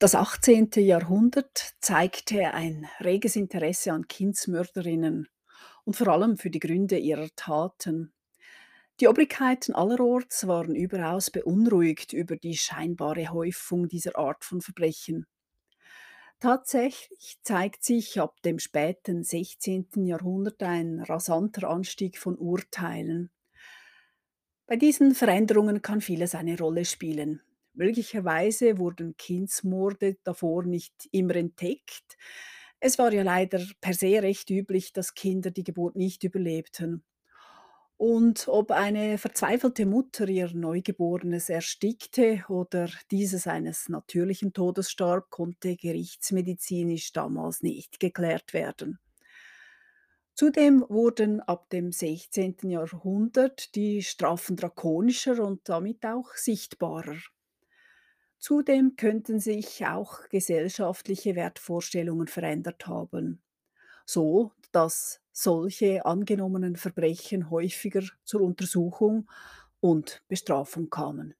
Das 18. Jahrhundert zeigte ein reges Interesse an Kindsmörderinnen und vor allem für die Gründe ihrer Taten. Die Obrigkeiten allerorts waren überaus beunruhigt über die scheinbare Häufung dieser Art von Verbrechen. Tatsächlich zeigt sich ab dem späten 16. Jahrhundert ein rasanter Anstieg von Urteilen. Bei diesen Veränderungen kann vieles eine Rolle spielen. Möglicherweise wurden Kindsmorde davor nicht immer entdeckt. Es war ja leider per se recht üblich, dass Kinder die Geburt nicht überlebten. Und ob eine verzweifelte Mutter ihr Neugeborenes erstickte oder dieses eines natürlichen Todes starb, konnte gerichtsmedizinisch damals nicht geklärt werden. Zudem wurden ab dem 16. Jahrhundert die Strafen drakonischer und damit auch sichtbarer. Zudem könnten sich auch gesellschaftliche Wertvorstellungen verändert haben, so dass solche angenommenen Verbrechen häufiger zur Untersuchung und Bestrafung kamen.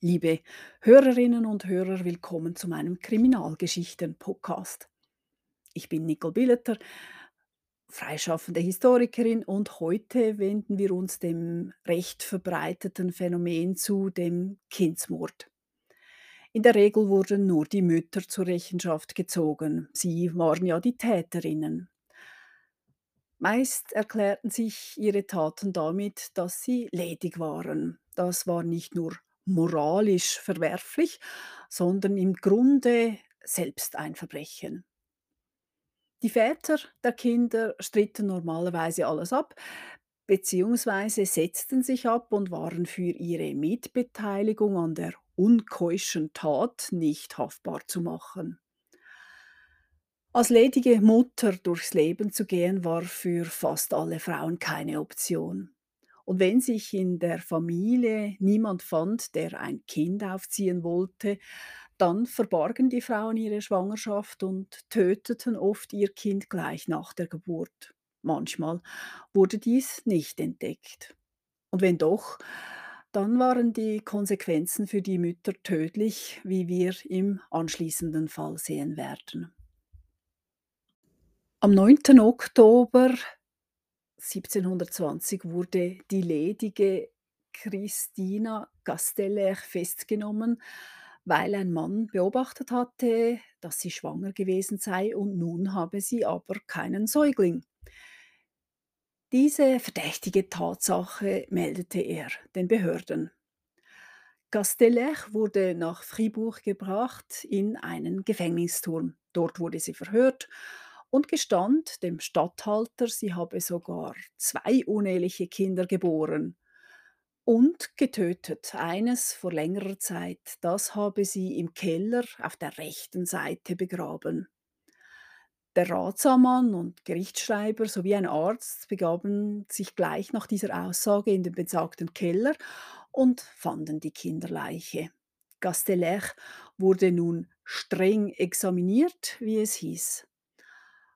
Liebe Hörerinnen und Hörer, willkommen zu meinem Kriminalgeschichten-Podcast. Ich bin Nicole Billeter, freischaffende Historikerin und heute wenden wir uns dem recht verbreiteten Phänomen zu, dem Kindsmord. In der Regel wurden nur die Mütter zur Rechenschaft gezogen. Sie waren ja die Täterinnen. Meist erklärten sich ihre Taten damit, dass sie ledig waren. Das war nicht nur moralisch verwerflich, sondern im Grunde selbst ein Verbrechen. Die Väter der Kinder stritten normalerweise alles ab, beziehungsweise setzten sich ab und waren für ihre Mitbeteiligung an der unkeuschen Tat nicht haftbar zu machen. Als ledige Mutter durchs Leben zu gehen, war für fast alle Frauen keine Option. Und wenn sich in der Familie niemand fand, der ein Kind aufziehen wollte, dann verbargen die Frauen ihre Schwangerschaft und töteten oft ihr Kind gleich nach der Geburt. Manchmal wurde dies nicht entdeckt. Und wenn doch, dann waren die Konsequenzen für die Mütter tödlich, wie wir im anschließenden Fall sehen werden. Am 9. Oktober 1720 wurde die ledige Christina Castellech festgenommen, weil ein Mann beobachtet hatte, dass sie schwanger gewesen sei und nun habe sie aber keinen Säugling. Diese verdächtige Tatsache meldete er den Behörden. Castellech wurde nach Fribourg gebracht in einen Gefängnisturm. Dort wurde sie verhört und gestand dem Statthalter, sie habe sogar zwei uneheliche Kinder geboren und getötet. Eines vor längerer Zeit. Das habe sie im Keller auf der rechten Seite begraben. Der Ratsammann und Gerichtsschreiber sowie ein Arzt begaben sich gleich nach dieser Aussage in den besagten Keller und fanden die Kinderleiche. Gastelech wurde nun streng examiniert, wie es hieß.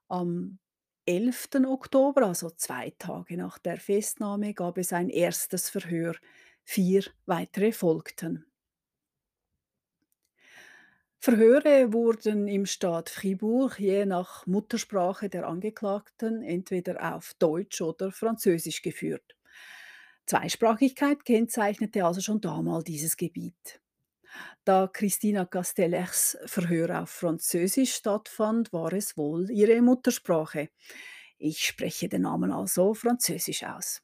Am 11. Oktober, also zwei Tage nach der Festnahme, gab es ein erstes Verhör. Vier weitere folgten. Verhöre wurden im Staat Fribourg je nach Muttersprache der Angeklagten entweder auf Deutsch oder Französisch geführt. Zweisprachigkeit kennzeichnete also schon damals dieses Gebiet. Da Christina Castellers Verhör auf Französisch stattfand, war es wohl ihre Muttersprache. Ich spreche den Namen also französisch aus.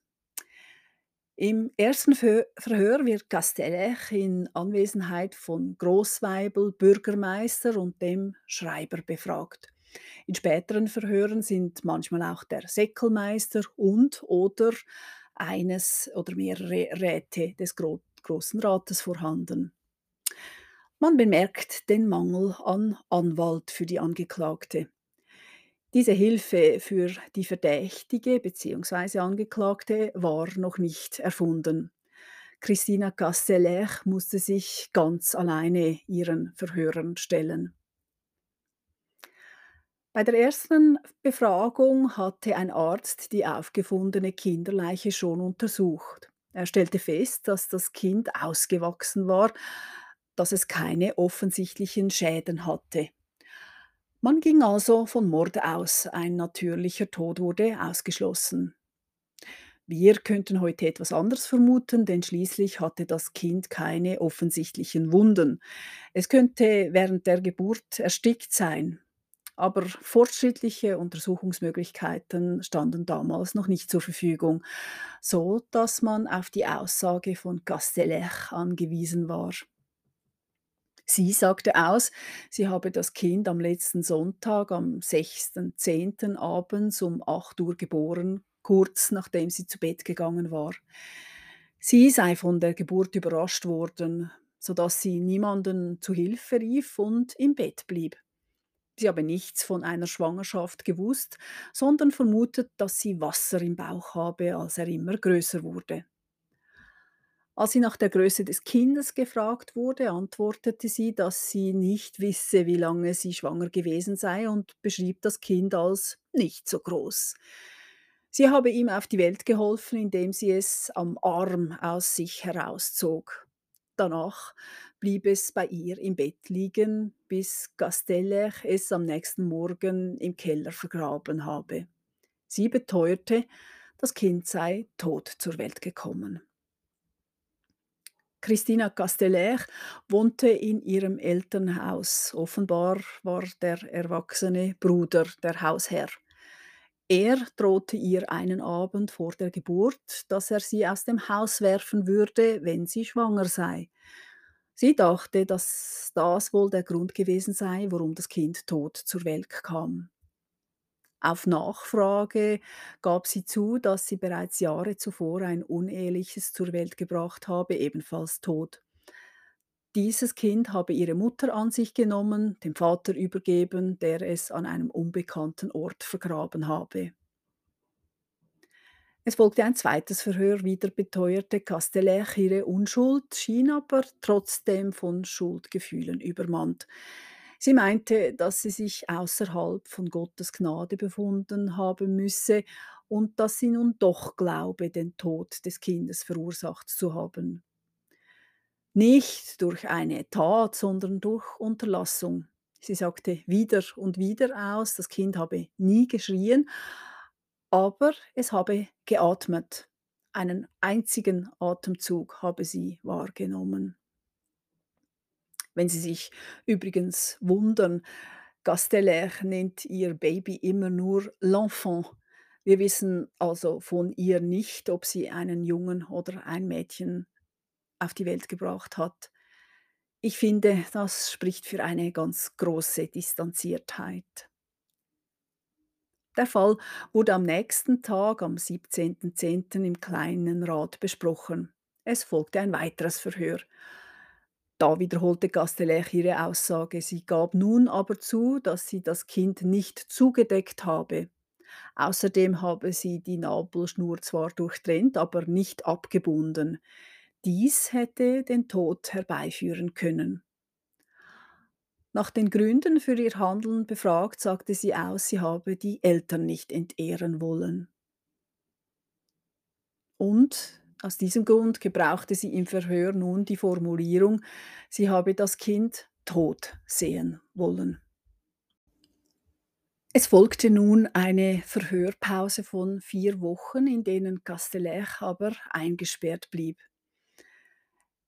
Im ersten Verhör wird Castellech in Anwesenheit von Großweibel, Bürgermeister und dem Schreiber befragt. In späteren Verhören sind manchmal auch der Säckelmeister und oder eines oder mehrere Räte des Gro Großen Rates vorhanden. Man bemerkt den Mangel an Anwalt für die Angeklagte. Diese Hilfe für die Verdächtige bzw. Angeklagte war noch nicht erfunden. Christina Castellech musste sich ganz alleine ihren Verhörern stellen. Bei der ersten Befragung hatte ein Arzt die aufgefundene Kinderleiche schon untersucht. Er stellte fest, dass das Kind ausgewachsen war, dass es keine offensichtlichen Schäden hatte. Man ging also von Mord aus, ein natürlicher Tod wurde ausgeschlossen. Wir könnten heute etwas anderes vermuten, denn schließlich hatte das Kind keine offensichtlichen Wunden. Es könnte während der Geburt erstickt sein, aber fortschrittliche Untersuchungsmöglichkeiten standen damals noch nicht zur Verfügung, so dass man auf die Aussage von Castellech angewiesen war. Sie sagte aus, sie habe das Kind am letzten Sonntag, am 6.10. abends um 8 Uhr geboren, kurz nachdem sie zu Bett gegangen war. Sie sei von der Geburt überrascht worden, sodass sie niemanden zu Hilfe rief und im Bett blieb. Sie habe nichts von einer Schwangerschaft gewusst, sondern vermutet, dass sie Wasser im Bauch habe, als er immer größer wurde. Als sie nach der Größe des Kindes gefragt wurde, antwortete sie, dass sie nicht wisse, wie lange sie schwanger gewesen sei und beschrieb das Kind als nicht so groß. Sie habe ihm auf die Welt geholfen, indem sie es am Arm aus sich herauszog. Danach blieb es bei ihr im Bett liegen, bis Gastellech es am nächsten Morgen im Keller vergraben habe. Sie beteuerte, das Kind sei tot zur Welt gekommen. Christina Casteller wohnte in ihrem Elternhaus. Offenbar war der erwachsene Bruder der Hausherr. Er drohte ihr einen Abend vor der Geburt, dass er sie aus dem Haus werfen würde, wenn sie schwanger sei. Sie dachte, dass das wohl der Grund gewesen sei, warum das Kind tot zur Welt kam. Auf Nachfrage gab sie zu, dass sie bereits Jahre zuvor ein uneheliches zur Welt gebracht habe, ebenfalls tot. Dieses Kind habe ihre Mutter an sich genommen, dem Vater übergeben, der es an einem unbekannten Ort vergraben habe. Es folgte ein zweites Verhör, wieder beteuerte Castellech ihre Unschuld, schien aber trotzdem von Schuldgefühlen übermannt. Sie meinte, dass sie sich außerhalb von Gottes Gnade befunden haben müsse und dass sie nun doch glaube, den Tod des Kindes verursacht zu haben. Nicht durch eine Tat, sondern durch Unterlassung. Sie sagte wieder und wieder aus, das Kind habe nie geschrien, aber es habe geatmet. Einen einzigen Atemzug habe sie wahrgenommen. Wenn Sie sich übrigens wundern, Gasteller nennt ihr Baby immer nur l'enfant. Wir wissen also von ihr nicht, ob sie einen Jungen oder ein Mädchen auf die Welt gebracht hat. Ich finde, das spricht für eine ganz große Distanziertheit. Der Fall wurde am nächsten Tag, am 17.10. im kleinen Rat besprochen. Es folgte ein weiteres Verhör. Da wiederholte Gastelech ihre Aussage. Sie gab nun aber zu, dass sie das Kind nicht zugedeckt habe. Außerdem habe sie die Nabelschnur zwar durchtrennt, aber nicht abgebunden. Dies hätte den Tod herbeiführen können. Nach den Gründen für ihr Handeln befragt, sagte sie aus, sie habe die Eltern nicht entehren wollen. Und aus diesem Grund gebrauchte sie im Verhör nun die Formulierung, sie habe das Kind tot sehen wollen. Es folgte nun eine Verhörpause von vier Wochen, in denen Castellech aber eingesperrt blieb.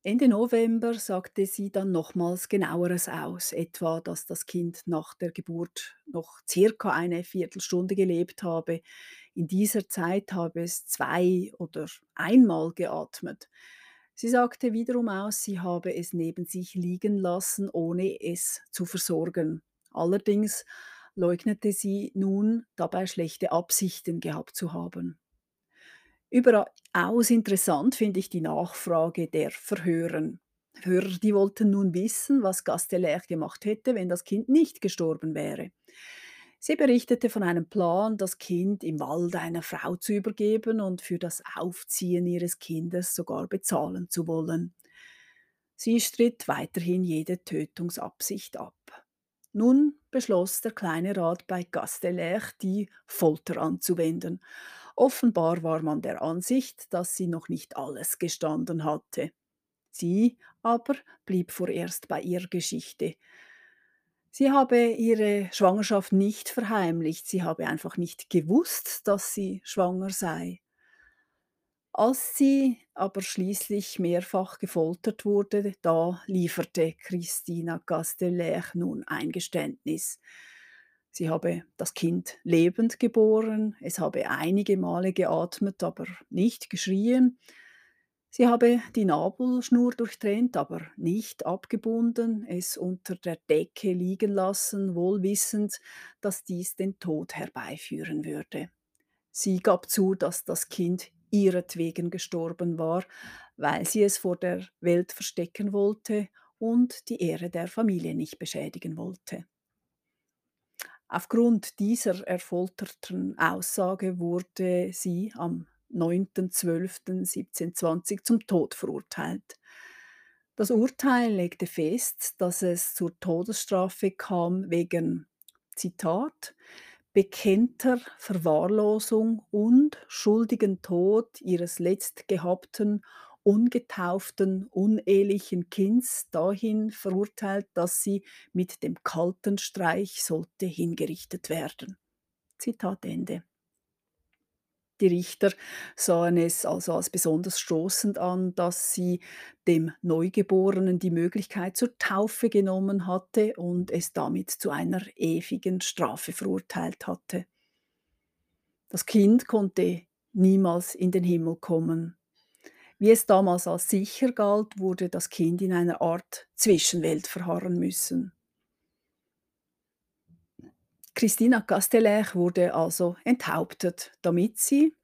Ende November sagte sie dann nochmals genaueres aus, etwa, dass das Kind nach der Geburt noch circa eine Viertelstunde gelebt habe. In dieser Zeit habe es zwei oder einmal geatmet. Sie sagte wiederum aus, sie habe es neben sich liegen lassen, ohne es zu versorgen. Allerdings leugnete sie nun dabei schlechte Absichten gehabt zu haben. Überaus interessant finde ich die Nachfrage der Verhören. Hörer, die wollten nun wissen, was Gasteller gemacht hätte, wenn das Kind nicht gestorben wäre. Sie berichtete von einem Plan, das Kind im Wald einer Frau zu übergeben und für das Aufziehen ihres Kindes sogar bezahlen zu wollen. Sie stritt weiterhin jede Tötungsabsicht ab. Nun beschloss der kleine Rat bei Gasteller, die Folter anzuwenden Offenbar war man der Ansicht, dass sie noch nicht alles gestanden hatte. Sie aber blieb vorerst bei ihrer Geschichte. Sie habe ihre Schwangerschaft nicht verheimlicht, sie habe einfach nicht gewusst, dass sie schwanger sei. Als sie aber schließlich mehrfach gefoltert wurde, da lieferte Christina Casteller nun ein Geständnis. Sie habe das Kind lebend geboren, es habe einige Male geatmet, aber nicht geschrien. Sie habe die Nabelschnur durchtrennt, aber nicht abgebunden, es unter der Decke liegen lassen, wohl wissend, dass dies den Tod herbeiführen würde. Sie gab zu, dass das Kind ihretwegen gestorben war, weil sie es vor der Welt verstecken wollte und die Ehre der Familie nicht beschädigen wollte. Aufgrund dieser erfolterten Aussage wurde sie am 9.12.1720 zum Tod verurteilt. Das Urteil legte fest, dass es zur Todesstrafe kam wegen, Zitat, bekennter Verwahrlosung und schuldigen Tod ihres letztgehabten, ungetauften, unehelichen Kinds dahin verurteilt, dass sie mit dem kalten Streich sollte hingerichtet werden. Zitat Ende. Die Richter sahen es also als besonders stoßend an, dass sie dem Neugeborenen die Möglichkeit zur Taufe genommen hatte und es damit zu einer ewigen Strafe verurteilt hatte. Das Kind konnte niemals in den Himmel kommen. Wie es damals als sicher galt, wurde das Kind in einer Art Zwischenwelt verharren müssen. Christina Casteller wurde also enthauptet, damit sie,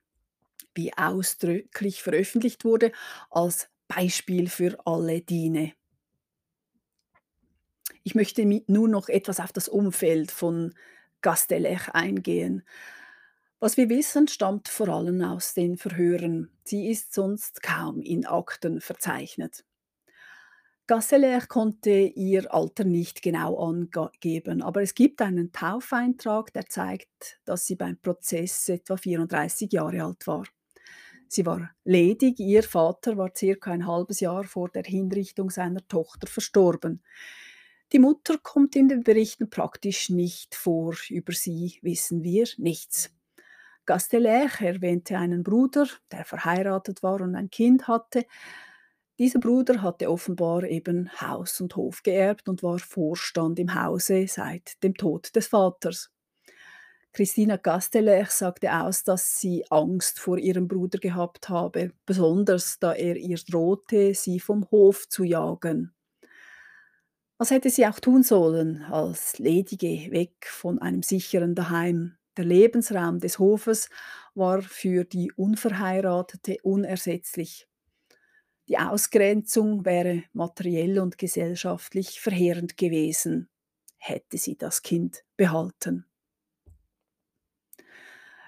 wie ausdrücklich veröffentlicht wurde, als Beispiel für alle diene. Ich möchte nun noch etwas auf das Umfeld von Casteller eingehen. Was wir wissen, stammt vor allem aus den Verhören. Sie ist sonst kaum in Akten verzeichnet. Gasseler konnte ihr Alter nicht genau angeben, aber es gibt einen Taufeintrag, der zeigt, dass sie beim Prozess etwa 34 Jahre alt war. Sie war ledig, ihr Vater war circa ein halbes Jahr vor der Hinrichtung seiner Tochter verstorben. Die Mutter kommt in den Berichten praktisch nicht vor, über sie wissen wir nichts. Gasteller erwähnte einen Bruder, der verheiratet war und ein Kind hatte, dieser Bruder hatte offenbar eben Haus und Hof geerbt und war Vorstand im Hause seit dem Tod des Vaters. Christina Casteller sagte aus, dass sie Angst vor ihrem Bruder gehabt habe, besonders da er ihr drohte, sie vom Hof zu jagen. Was hätte sie auch tun sollen, als Ledige weg von einem sicheren Daheim? Der Lebensraum des Hofes war für die Unverheiratete unersetzlich. Die Ausgrenzung wäre materiell und gesellschaftlich verheerend gewesen, hätte sie das Kind behalten.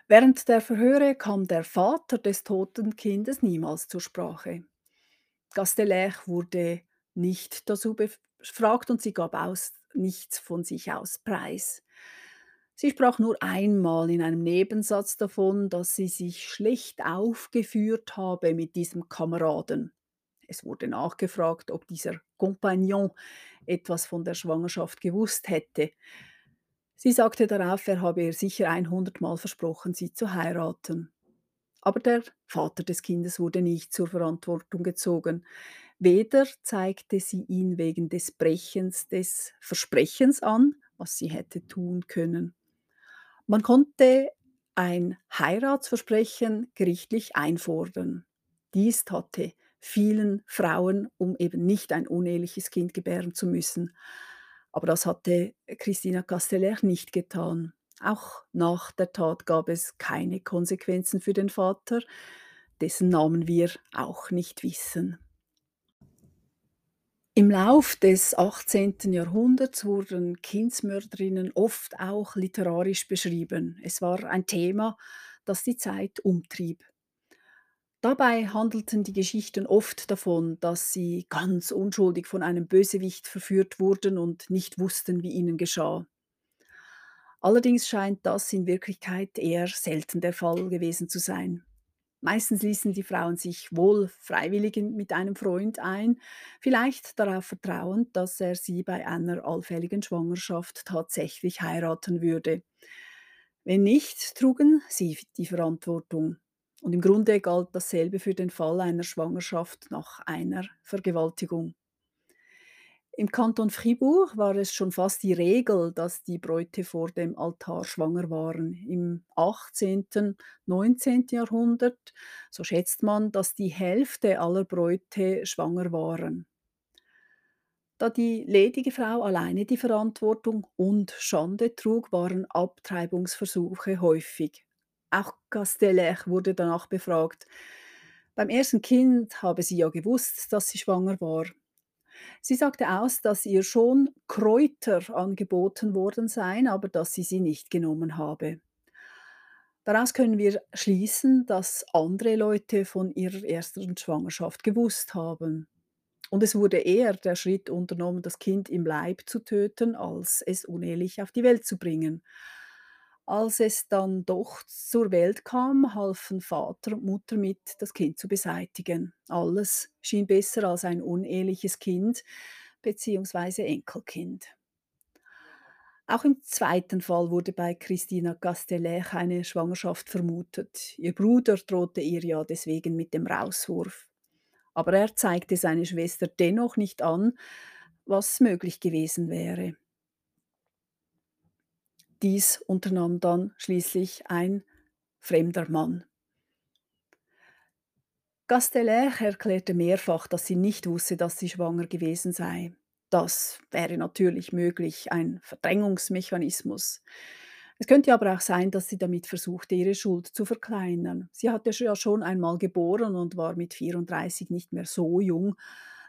Während der Verhöre kam der Vater des toten Kindes niemals zur Sprache. Gasteller wurde nicht dazu befragt und sie gab aus nichts von sich aus preis. Sie sprach nur einmal in einem Nebensatz davon, dass sie sich schlecht aufgeführt habe mit diesem Kameraden. Es wurde nachgefragt, ob dieser Kompagnon etwas von der Schwangerschaft gewusst hätte. Sie sagte darauf, er habe ihr sicher 100 Mal versprochen, sie zu heiraten. Aber der Vater des Kindes wurde nicht zur Verantwortung gezogen. Weder zeigte sie ihn wegen des Brechens des Versprechens an, was sie hätte tun können. Man konnte ein Heiratsversprechen gerichtlich einfordern. Dies hatte vielen Frauen, um eben nicht ein uneheliches Kind gebären zu müssen. Aber das hatte Christina Casteller nicht getan. Auch nach der Tat gab es keine Konsequenzen für den Vater, dessen Namen wir auch nicht wissen. Im Lauf des 18. Jahrhunderts wurden Kindsmörderinnen oft auch literarisch beschrieben. Es war ein Thema, das die Zeit umtrieb. Dabei handelten die Geschichten oft davon, dass sie ganz unschuldig von einem Bösewicht verführt wurden und nicht wussten, wie ihnen geschah. Allerdings scheint das in Wirklichkeit eher selten der Fall gewesen zu sein. Meistens ließen die Frauen sich wohl freiwillig mit einem Freund ein, vielleicht darauf vertrauend, dass er sie bei einer allfälligen Schwangerschaft tatsächlich heiraten würde. Wenn nicht, trugen sie die Verantwortung. Und im Grunde galt dasselbe für den Fall einer Schwangerschaft nach einer Vergewaltigung. Im Kanton Fribourg war es schon fast die Regel, dass die Bräute vor dem Altar schwanger waren. Im 18., 19. Jahrhundert, so schätzt man, dass die Hälfte aller Bräute schwanger waren. Da die ledige Frau alleine die Verantwortung und Schande trug, waren Abtreibungsversuche häufig. Auch Castellech wurde danach befragt. Beim ersten Kind habe sie ja gewusst, dass sie schwanger war. Sie sagte aus, dass ihr schon Kräuter angeboten worden seien, aber dass sie sie nicht genommen habe. Daraus können wir schließen, dass andere Leute von ihrer ersten Schwangerschaft gewusst haben. Und es wurde eher der Schritt unternommen, das Kind im Leib zu töten, als es unehelich auf die Welt zu bringen. Als es dann doch zur Welt kam, halfen Vater und Mutter mit, das Kind zu beseitigen. Alles schien besser als ein uneheliches Kind bzw. Enkelkind. Auch im zweiten Fall wurde bei Christina Castellech eine Schwangerschaft vermutet. Ihr Bruder drohte ihr ja deswegen mit dem Rauswurf. Aber er zeigte seine Schwester dennoch nicht an, was möglich gewesen wäre. Dies unternahm dann schließlich ein fremder Mann. Castellech erklärte mehrfach, dass sie nicht wusste, dass sie schwanger gewesen sei. Das wäre natürlich möglich, ein Verdrängungsmechanismus. Es könnte aber auch sein, dass sie damit versuchte, ihre Schuld zu verkleinern. Sie hatte ja schon einmal geboren und war mit 34 nicht mehr so jung,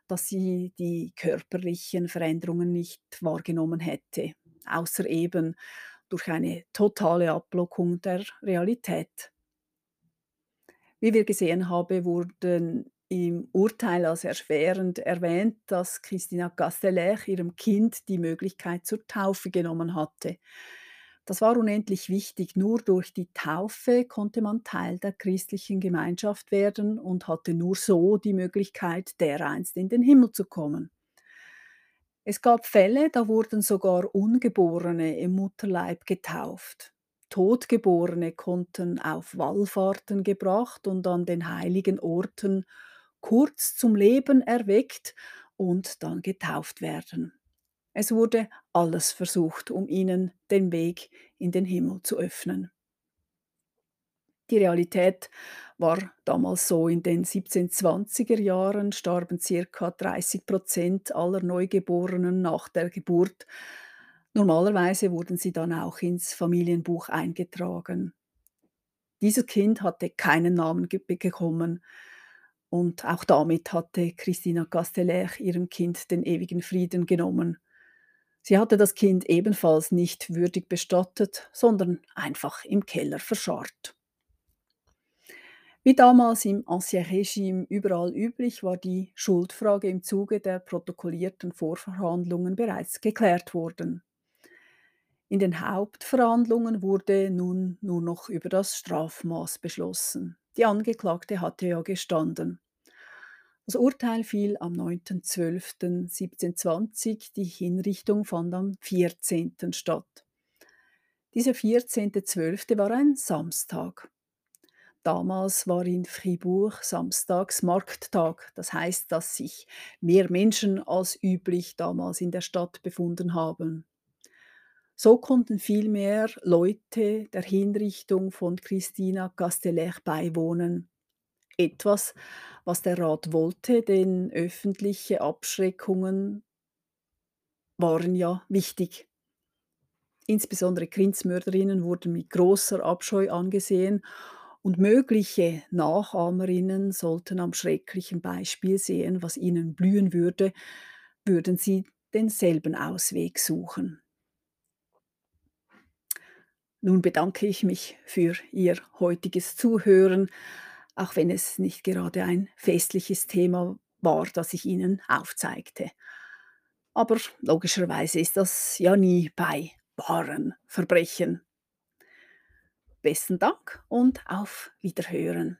dass sie die körperlichen Veränderungen nicht wahrgenommen hätte, außer eben durch eine totale Ablockung der Realität. Wie wir gesehen haben, wurden im Urteil als erschwerend erwähnt, dass Christina Castellech ihrem Kind die Möglichkeit zur Taufe genommen hatte. Das war unendlich wichtig. Nur durch die Taufe konnte man Teil der christlichen Gemeinschaft werden und hatte nur so die Möglichkeit, dereinst in den Himmel zu kommen. Es gab Fälle, da wurden sogar Ungeborene im Mutterleib getauft. Totgeborene konnten auf Wallfahrten gebracht und an den heiligen Orten kurz zum Leben erweckt und dann getauft werden. Es wurde alles versucht, um ihnen den Weg in den Himmel zu öffnen. Die Realität war damals so, in den 1720er Jahren starben ca. 30 Prozent aller Neugeborenen nach der Geburt. Normalerweise wurden sie dann auch ins Familienbuch eingetragen. Dieses Kind hatte keinen Namen bekommen und auch damit hatte Christina Castellech ihrem Kind den ewigen Frieden genommen. Sie hatte das Kind ebenfalls nicht würdig bestattet, sondern einfach im Keller verscharrt. Wie damals im Ancien Regime überall üblich, war die Schuldfrage im Zuge der protokollierten Vorverhandlungen bereits geklärt worden. In den Hauptverhandlungen wurde nun nur noch über das Strafmaß beschlossen. Die Angeklagte hatte ja gestanden. Das Urteil fiel am 9.12.1720, die Hinrichtung fand am 14. statt. Dieser 14.12. war ein Samstag. Damals war in Fribourg samstags Markttag. Das heißt, dass sich mehr Menschen als üblich damals in der Stadt befunden haben. So konnten viel mehr Leute der Hinrichtung von Christina Castellech beiwohnen. Etwas, was der Rat wollte, denn öffentliche Abschreckungen waren ja wichtig. Insbesondere Kindsmörderinnen wurden mit großer Abscheu angesehen und mögliche Nachahmerinnen sollten am schrecklichen Beispiel sehen, was ihnen blühen würde, würden sie denselben Ausweg suchen. Nun bedanke ich mich für Ihr heutiges Zuhören, auch wenn es nicht gerade ein festliches Thema war, das ich Ihnen aufzeigte. Aber logischerweise ist das ja nie bei wahren Verbrechen Besten Dank und auf Wiederhören.